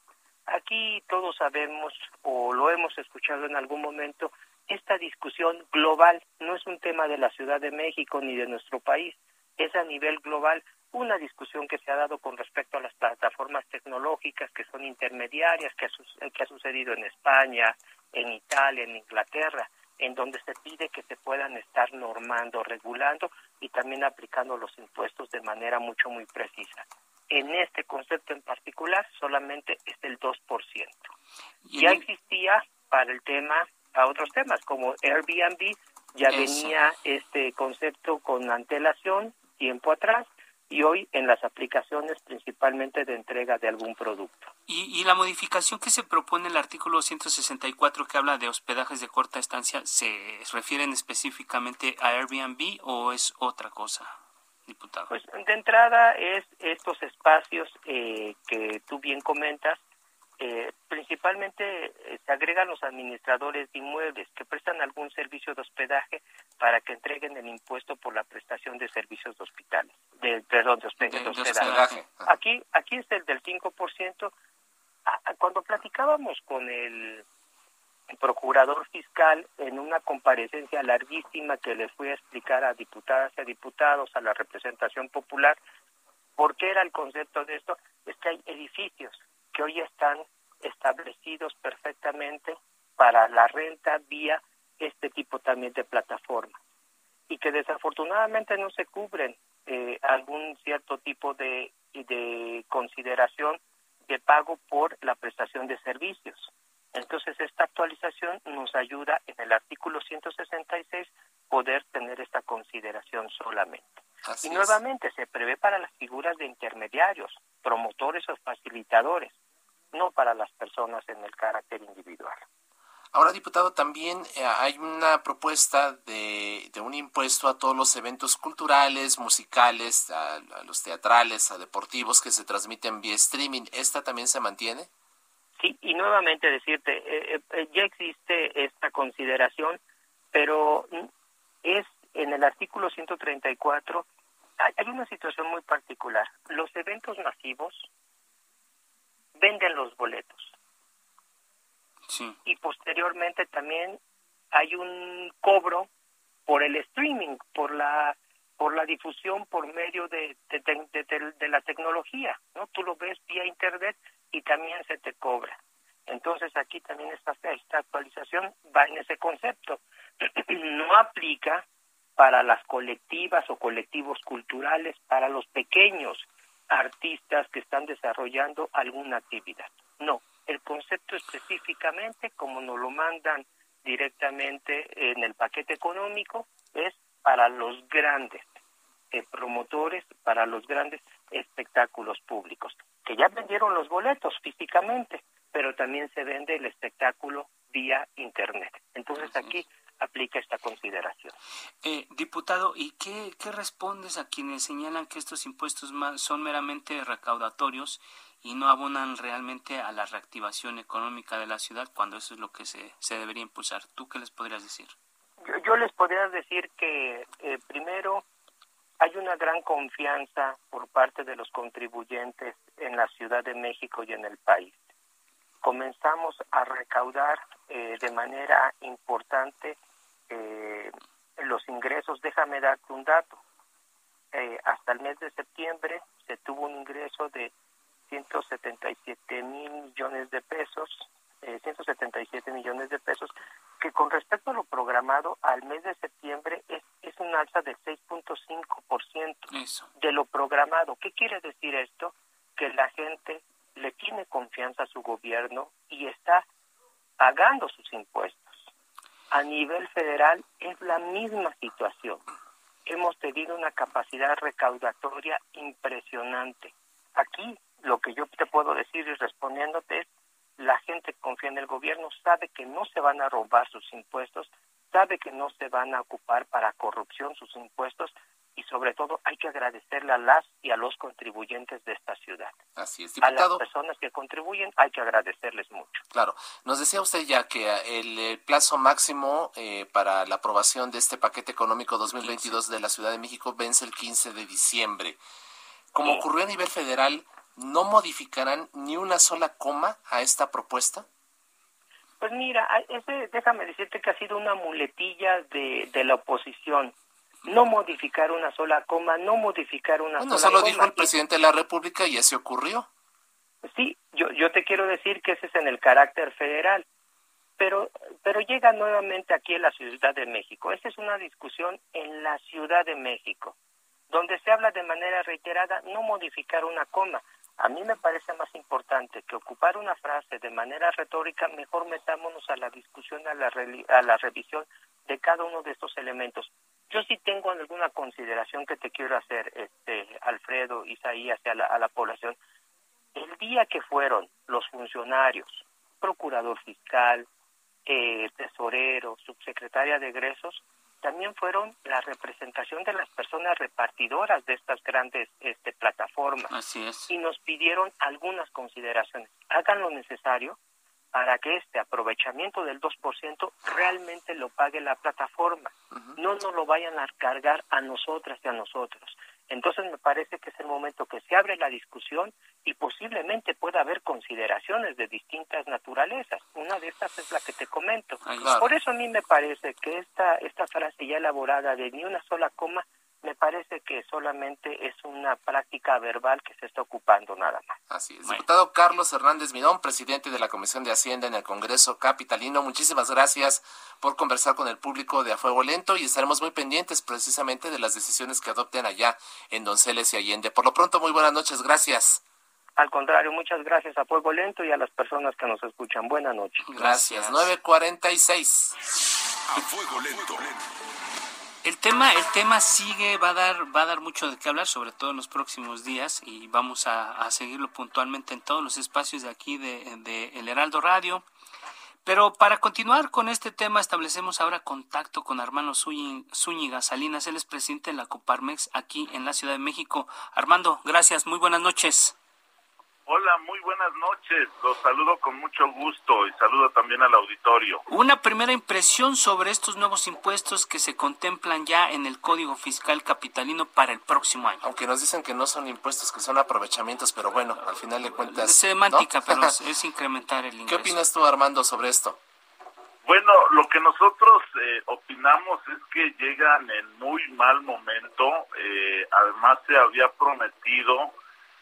S10: Aquí todos sabemos o lo hemos escuchado en algún momento, esta discusión global no es un tema de la Ciudad de México ni de nuestro país, es a nivel global una discusión que se ha dado con respecto a las plataformas tecnológicas que son intermediarias, que ha, que ha sucedido en España, en Italia, en Inglaterra, en donde se pide que se puedan estar normando, regulando y también aplicando los impuestos de manera mucho, muy precisa. En este concepto en particular solamente es el 2%. Ya existía para el tema a otros temas, como Airbnb, ya venía este concepto con antelación tiempo atrás y hoy en las aplicaciones principalmente de entrega de algún producto.
S2: ¿Y, y la modificación que se propone en el artículo 164 que habla de hospedajes de corta estancia, ¿se refieren específicamente a Airbnb o es otra cosa? Diputado.
S10: Pues de entrada es estos espacios eh, que tú bien comentas, eh, principalmente eh, se agregan los administradores de inmuebles que prestan algún servicio de hospedaje para que entreguen el impuesto por la prestación de servicios de hospitales, de, perdón, de, hospedaje. Aquí, aquí es el del 5%. Cuando platicábamos con el procurador fiscal en una comparecencia larguísima que les fui a explicar a diputadas y a diputados, a la representación popular, por qué era el concepto de esto, es que hay edificios que hoy están establecidos perfectamente para la renta vía este tipo también de plataformas y que desafortunadamente no se cubren eh, algún cierto tipo de, de consideración de pago por la prestación de servicios. Entonces, esta actualización nos ayuda en el artículo 166 poder tener esta consideración solamente. Y nuevamente se prevé para las figuras de intermediarios, promotores o facilitadores no para las personas en el carácter individual.
S3: Ahora, diputado, también eh, hay una propuesta de, un impuesto a todos los eventos culturales, musicales, a, los teatrales, a deportivos que se transmiten vía streaming. ¿Esta también se mantiene?
S10: Sí, y nuevamente decirte, eh, eh, ya existe esta consideración, pero es en el artículo 134, hay una situación muy particular. Los eventos masivos, venden los boletos. Y posteriormente también hay un cobro por el streaming, por la por la difusión por medio de, de, la tecnología, ¿no? Tú lo ves vía internet y también se te cobra. Entonces aquí también esta, esta actualización va en ese concepto. no aplica para las colectivas o colectivos culturales, para los pequeños artistas que están desarrollando alguna actividad. No, el concepto específicamente, como nos lo mandan directamente en el paquete económico, es para los grandes eh, promotores, para los grandes espectáculos públicos, que ya vendieron los boletos físicamente, pero también se vende el espectáculo vía Internet. Entonces aquí aplica esta consideración.
S2: Eh, diputado, ¿y qué, qué, respondes a quienes señalan que estos impuestos son meramente recaudatorios y no abonan realmente a la reactivación económica de la ciudad cuando eso es lo que se, se debería impulsar? ¿Tú qué les podrías decir?
S10: Yo, les podría decir que eh, primero hay una gran confianza por parte de los contribuyentes en la Ciudad de México y en el país. Comenzamos a recaudar eh, de manera importante eh, los ingresos. Déjame darte un dato. Eh, hasta el mes de septiembre se tuvo un ingreso de 177 mil millones de pesos, 177 millones de pesos, que con respecto a lo programado al mes de septiembre es, es un alza del 6.5% de lo programado. ¿Qué quiere decir esto? Que la gente le tiene confianza a su gobierno y está pagando sus impuestos. A nivel federal es la misma situación. Hemos tenido una capacidad recaudatoria impresionante. Aquí lo que yo te puedo decir y respondiéndote es la gente confía en el gobierno, sabe que no se van a robar sus impuestos, sabe que no se van a ocupar para corrupción sus impuestos y sobre todo hay que agradecerle a las y a los contribuyentes de esta ciudad.
S3: Así es,
S10: diputado. A las personas que contribuyen hay que agradecerles mucho.
S3: Claro, nos decía usted ya que el, plazo máximo eh, para la aprobación de este paquete económico 2022 de la Ciudad de México vence el 15 de diciembre. Como ocurrió a nivel federal, no modificarán ni una sola coma a esta propuesta?
S10: Pues mira, ese, déjame decirte que ha sido una muletilla de, de la oposición. No modificar una sola coma, no modificar una
S3: bueno,
S10: sola
S3: coma. solo dijo el presidente de la República y así ocurrió.
S10: Sí, yo, yo te quiero decir que ese es en el carácter federal, pero, pero llega nuevamente aquí en la Ciudad de México. Esa es una discusión en la Ciudad de México, donde se habla de manera reiterada no modificar una coma. A mí me parece más importante que ocupar una frase de manera retórica, mejor metámonos a la discusión, a la, a la revisión de cada uno de estos elementos. Yo sí tengo alguna consideración que te quiero hacer, este, Alfredo, Isaías, a la, a la población. El día que fueron los funcionarios, procurador fiscal, eh, tesorero, subsecretaria de egresos, también fueron la representación de las personas repartidoras de estas grandes este, plataformas.
S2: Así es.
S10: Y nos pidieron algunas consideraciones. Hagan lo necesario para que este aprovechamiento del 2% realmente lo pague la plataforma. No nos lo vayan a cargar a nosotras y a nosotros. Entonces me parece que es el momento que se abre la discusión y posiblemente pueda haber consideraciones de distintas naturalezas. Una de estas es la que te comento. Por eso a mí me parece que esta, esta frase ya elaborada de ni una sola coma me parece que solamente es una práctica verbal que se está ocupando nada más.
S3: Así es. Diputado Carlos Hernández Midón, presidente de la Comisión de Hacienda en el Congreso Capitalino, muchísimas gracias por conversar con el público de A Fuego Lento y estaremos muy pendientes precisamente de las decisiones que adopten allá en Donceles y Allende. Por lo pronto, muy buenas noches, gracias.
S10: Al contrario, muchas gracias a Fuego Lento y a las personas que nos escuchan. Buenas noches.
S3: Gracias. 946.
S1: A Fuego Lento.
S2: El tema, el tema sigue, va a dar, va a dar mucho de qué hablar, sobre todo en los próximos días, y vamos a, seguirlo puntualmente en todos los espacios de aquí de, de, El Heraldo Radio. Pero para continuar con este tema, establecemos ahora contacto con Armando Zúñiga Salinas, él es presidente de la Coparmex aquí en la Ciudad de México. Armando, gracias, muy buenas noches.
S11: Hola, muy buenas noches. Los saludo con mucho gusto y saludo también al auditorio.
S2: Una primera impresión sobre estos nuevos impuestos que se contemplan ya en el Código Fiscal Capitalino para el próximo año.
S3: Aunque nos dicen que no son impuestos, que son aprovechamientos, pero bueno, al final de cuentas.
S2: Es semántica, pero es incrementar el ingreso.
S3: ¿Qué opinas tú, Armando, sobre esto?
S11: Bueno, lo que nosotros eh, opinamos es que llegan en muy mal momento. Eh, además, se había prometido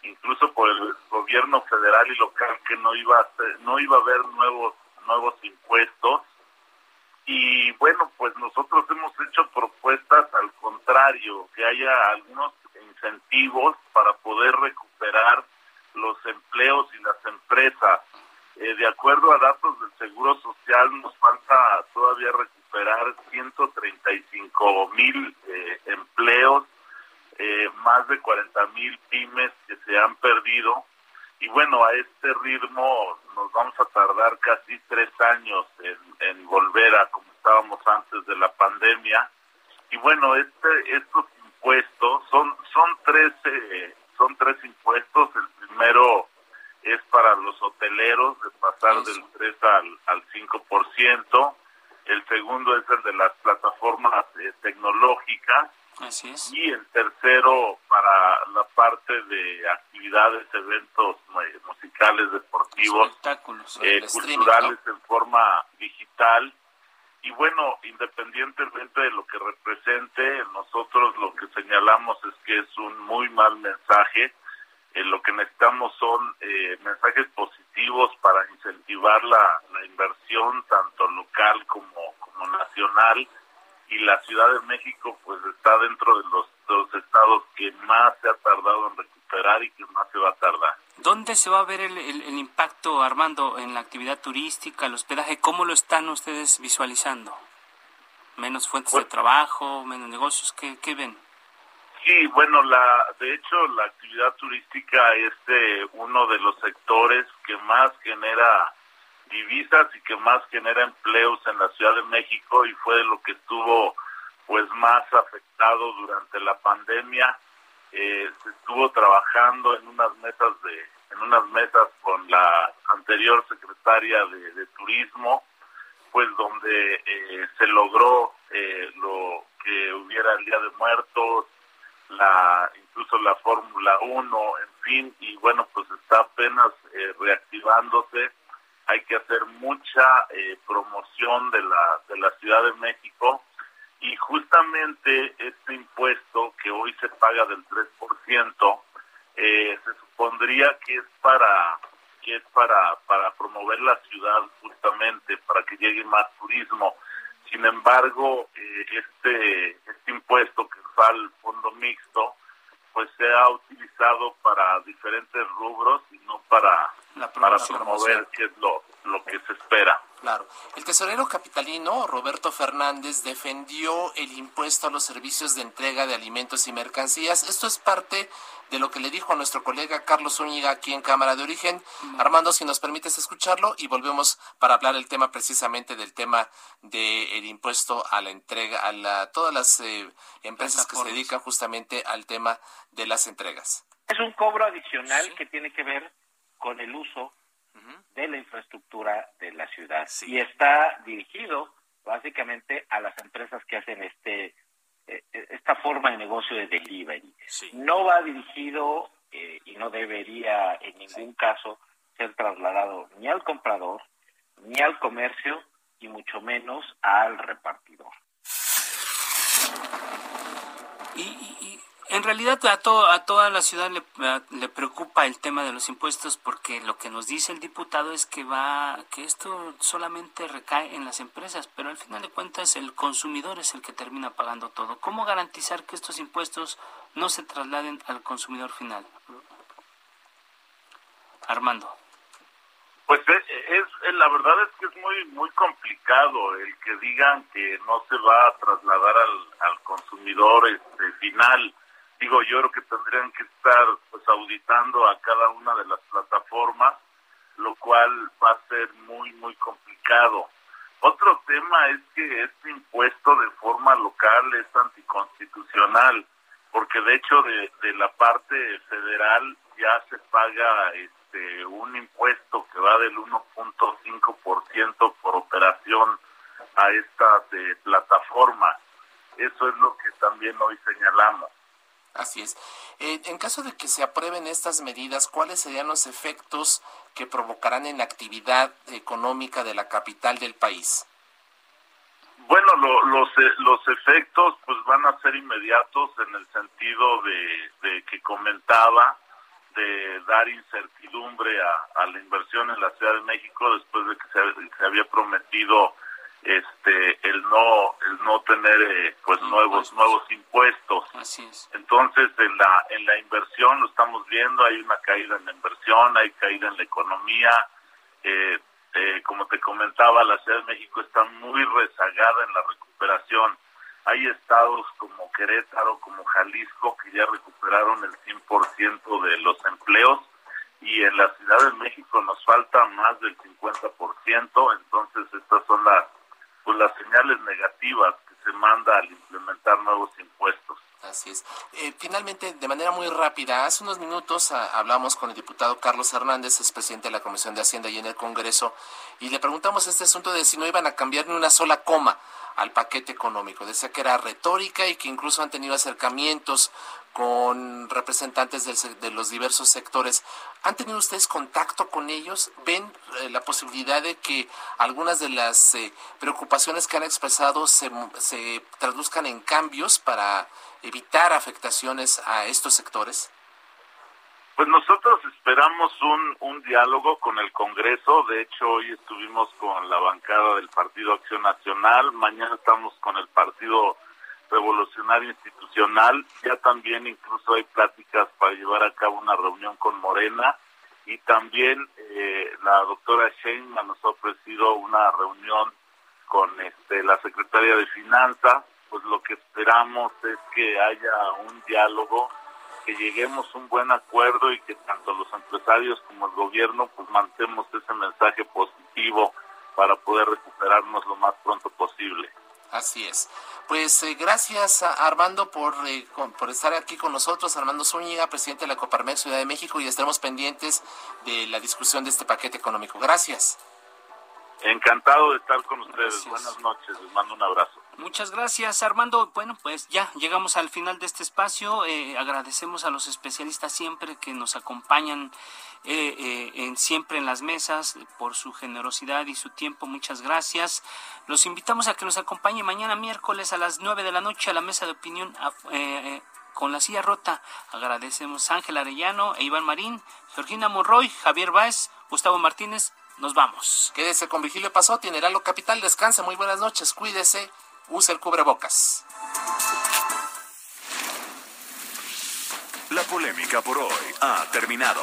S11: incluso por el gobierno federal y local que no iba a no iba a haber nuevos nuevos impuestos. Y bueno pues nosotros hemos hecho propuestas al contrario que haya algunos incentivos para poder recuperar los empleos y las empresas. Eh, de acuerdo a datos del seguro social nos falta todavía recuperar 135 mil eh, empleos eh, más de 40 mil pymes que se han perdido. Y bueno, a este ritmo nos vamos a tardar casi tres años en, volver a como estábamos antes de la pandemia. Y bueno, este, estos impuestos son, son, tres, eh, son tres impuestos. El primero es para los hoteleros, de pasar del 3 al, al 5%. El segundo es el de las plataformas eh, tecnológicas.
S2: Así es.
S11: Y el tercero para la parte de actividades, eventos eh, musicales, deportivos, eh, culturales en forma digital. Y bueno, independientemente de lo que represente, nosotros lo que señalamos es que es un muy mal mensaje. Eh, lo que necesitamos son mensajes positivos para incentivar la, la inversión, tanto local como, como nacional y la Ciudad de México pues está dentro de los, estados que más se ha tardado en recuperar y que más se va a tardar.
S2: ¿Dónde se va a ver el, el, impacto, Armando, en la actividad turística, el hospedaje? ¿Cómo lo están ustedes visualizando? ¿Menos fuentes de trabajo, menos negocios? ¿Qué, qué ven?
S11: Sí, bueno, la, de hecho la actividad turística es uno de los sectores que más genera divisas y que más genera empleos en la Ciudad de México y fue lo que estuvo pues más afectado durante la pandemia. Eh, se estuvo trabajando en unas mesas de en unas mesas con la anterior secretaria de, turismo, pues donde eh, se logró eh, lo que hubiera el Día de Muertos, la incluso la Fórmula 1, en fin, y bueno, pues está apenas reactivándose hay que hacer mucha eh, promoción de la, de la Ciudad de México. Y justamente este impuesto que hoy se paga del 3%, eh, se supondría que es para que es para para promover la ciudad justamente para que llegue más turismo. Sin embargo eh, este este impuesto que va al fondo mixto pues se ha utilizado para diferentes rubros y no para, para promover qué es lo, lo que se espera.
S3: Claro. El tesorero capitalino, Roberto Fernández, defendió el impuesto a los servicios de entrega de alimentos y mercancías. Esto es parte de lo que le dijo a nuestro colega Carlos Zúñiga aquí en Cámara de Origen. Armando, si nos permites escucharlo y volvemos para hablar el tema precisamente del tema del impuesto a la entrega, a la, todas las eh, empresas que se dedican justamente al tema de las entregas.
S10: Es un cobro adicional que tiene que ver con el uso de la infraestructura de la ciudad. Y está dirigido básicamente a las empresas que hacen este eh, esta forma de negocio de delivery. No va dirigido eh, y no debería en ningún caso ser trasladado ni al comprador, ni al comercio, y mucho menos al repartidor.
S2: y, en realidad a, a toda la ciudad le, preocupa el tema de los impuestos porque lo que nos dice el diputado es que va que esto solamente recae en las empresas, pero al final de cuentas el consumidor es el que termina pagando todo. ¿Cómo garantizar que estos impuestos no se trasladen al consumidor final? Armando.
S11: Pues eh, es, la verdad es que es muy muy complicado el que digan que no se va a trasladar al, al consumidor este, final digo, yo creo que tendrían que estar pues auditando a cada una de las plataformas, lo cual va a ser muy, muy complicado. Otro tema es que este impuesto de forma local es anticonstitucional, porque de hecho de, de la parte federal ya se paga este un impuesto que va del 1.5% por operación a estas eh, plataformas. Eso es lo que también hoy señalamos.
S3: Así es. Eh, en caso de que se aprueben estas medidas, ¿cuáles serían los efectos que provocarán en la actividad económica de la capital del país?
S11: Bueno, los, eh, los efectos pues van a ser inmediatos en el sentido de, que comentaba, de dar incertidumbre a, la inversión en la Ciudad de México después de que se había prometido este el no el no tener eh, pues nuevos nuevos impuestos. Entonces en la en la inversión lo estamos viendo hay una caída en la inversión hay caída en la economía. Eh, eh, como te comentaba la Ciudad de México está muy rezagada en la recuperación. Hay estados como Querétaro como Jalisco que ya recuperaron el 100% de los empleos y en la Ciudad de México nos falta más del 50%, entonces estas son las pues las señales negativas que se manda al implementar nuevos impuestos.
S3: Así es. Eh, finalmente, de manera muy rápida, hace unos minutos ah, hablamos con el diputado Carlos Hernández, es presidente de la Comisión de Hacienda y en el Congreso, y le preguntamos este asunto de si no iban a cambiar ni una sola coma al paquete económico. Decía que era retórica y que incluso han tenido acercamientos con representantes de los diversos sectores. ¿Han tenido ustedes contacto con ellos? ¿Ven eh, la posibilidad de que algunas de las eh, preocupaciones que han expresado se, se traduzcan en cambios para evitar afectaciones a estos sectores?
S11: Pues nosotros esperamos un diálogo con el Congreso. De hecho, hoy estuvimos con la bancada del Partido Acción Nacional. Mañana estamos con el Partido Revolucionario Institucional. Ya también incluso hay pláticas para llevar a cabo una reunión con Morena. Y también eh, la doctora Sheinman nos ha ofrecido una reunión con este, la secretaria de Finanzas. Pues lo que esperamos es que haya un diálogo que lleguemos a un buen acuerdo y que tanto los empresarios como el gobierno pues mantemos ese mensaje positivo para poder recuperarnos lo más pronto posible.
S3: Así es. Pues eh, gracias a Armando por, eh, por estar aquí con nosotros, Armando Zúñiga, presidente de la Coparmex Ciudad de México, y estaremos pendientes de la discusión de este paquete económico. Gracias.
S11: Encantado de estar con ustedes. Buenas noches, les mando un abrazo.
S2: Muchas gracias, Armando. Bueno, pues ya llegamos al final de este espacio. Eh, agradecemos a los especialistas siempre que nos acompañan eh, eh, en, siempre en las mesas por su generosidad y su tiempo. Muchas gracias. Los invitamos a que nos acompañe mañana miércoles a las 9 de la noche a la mesa de opinión con la silla rota. Agradecemos a Ángel Arellano e Iván Marín, Georgina Monroy, Javier Báez, Gustavo Martínez. Nos vamos.
S3: Quédese con Vigilio Pasotti en Heralo Capital. Descanse. Muy buenas noches. Cuídese use el cubrebocas.
S1: La polémica por hoy ha terminado.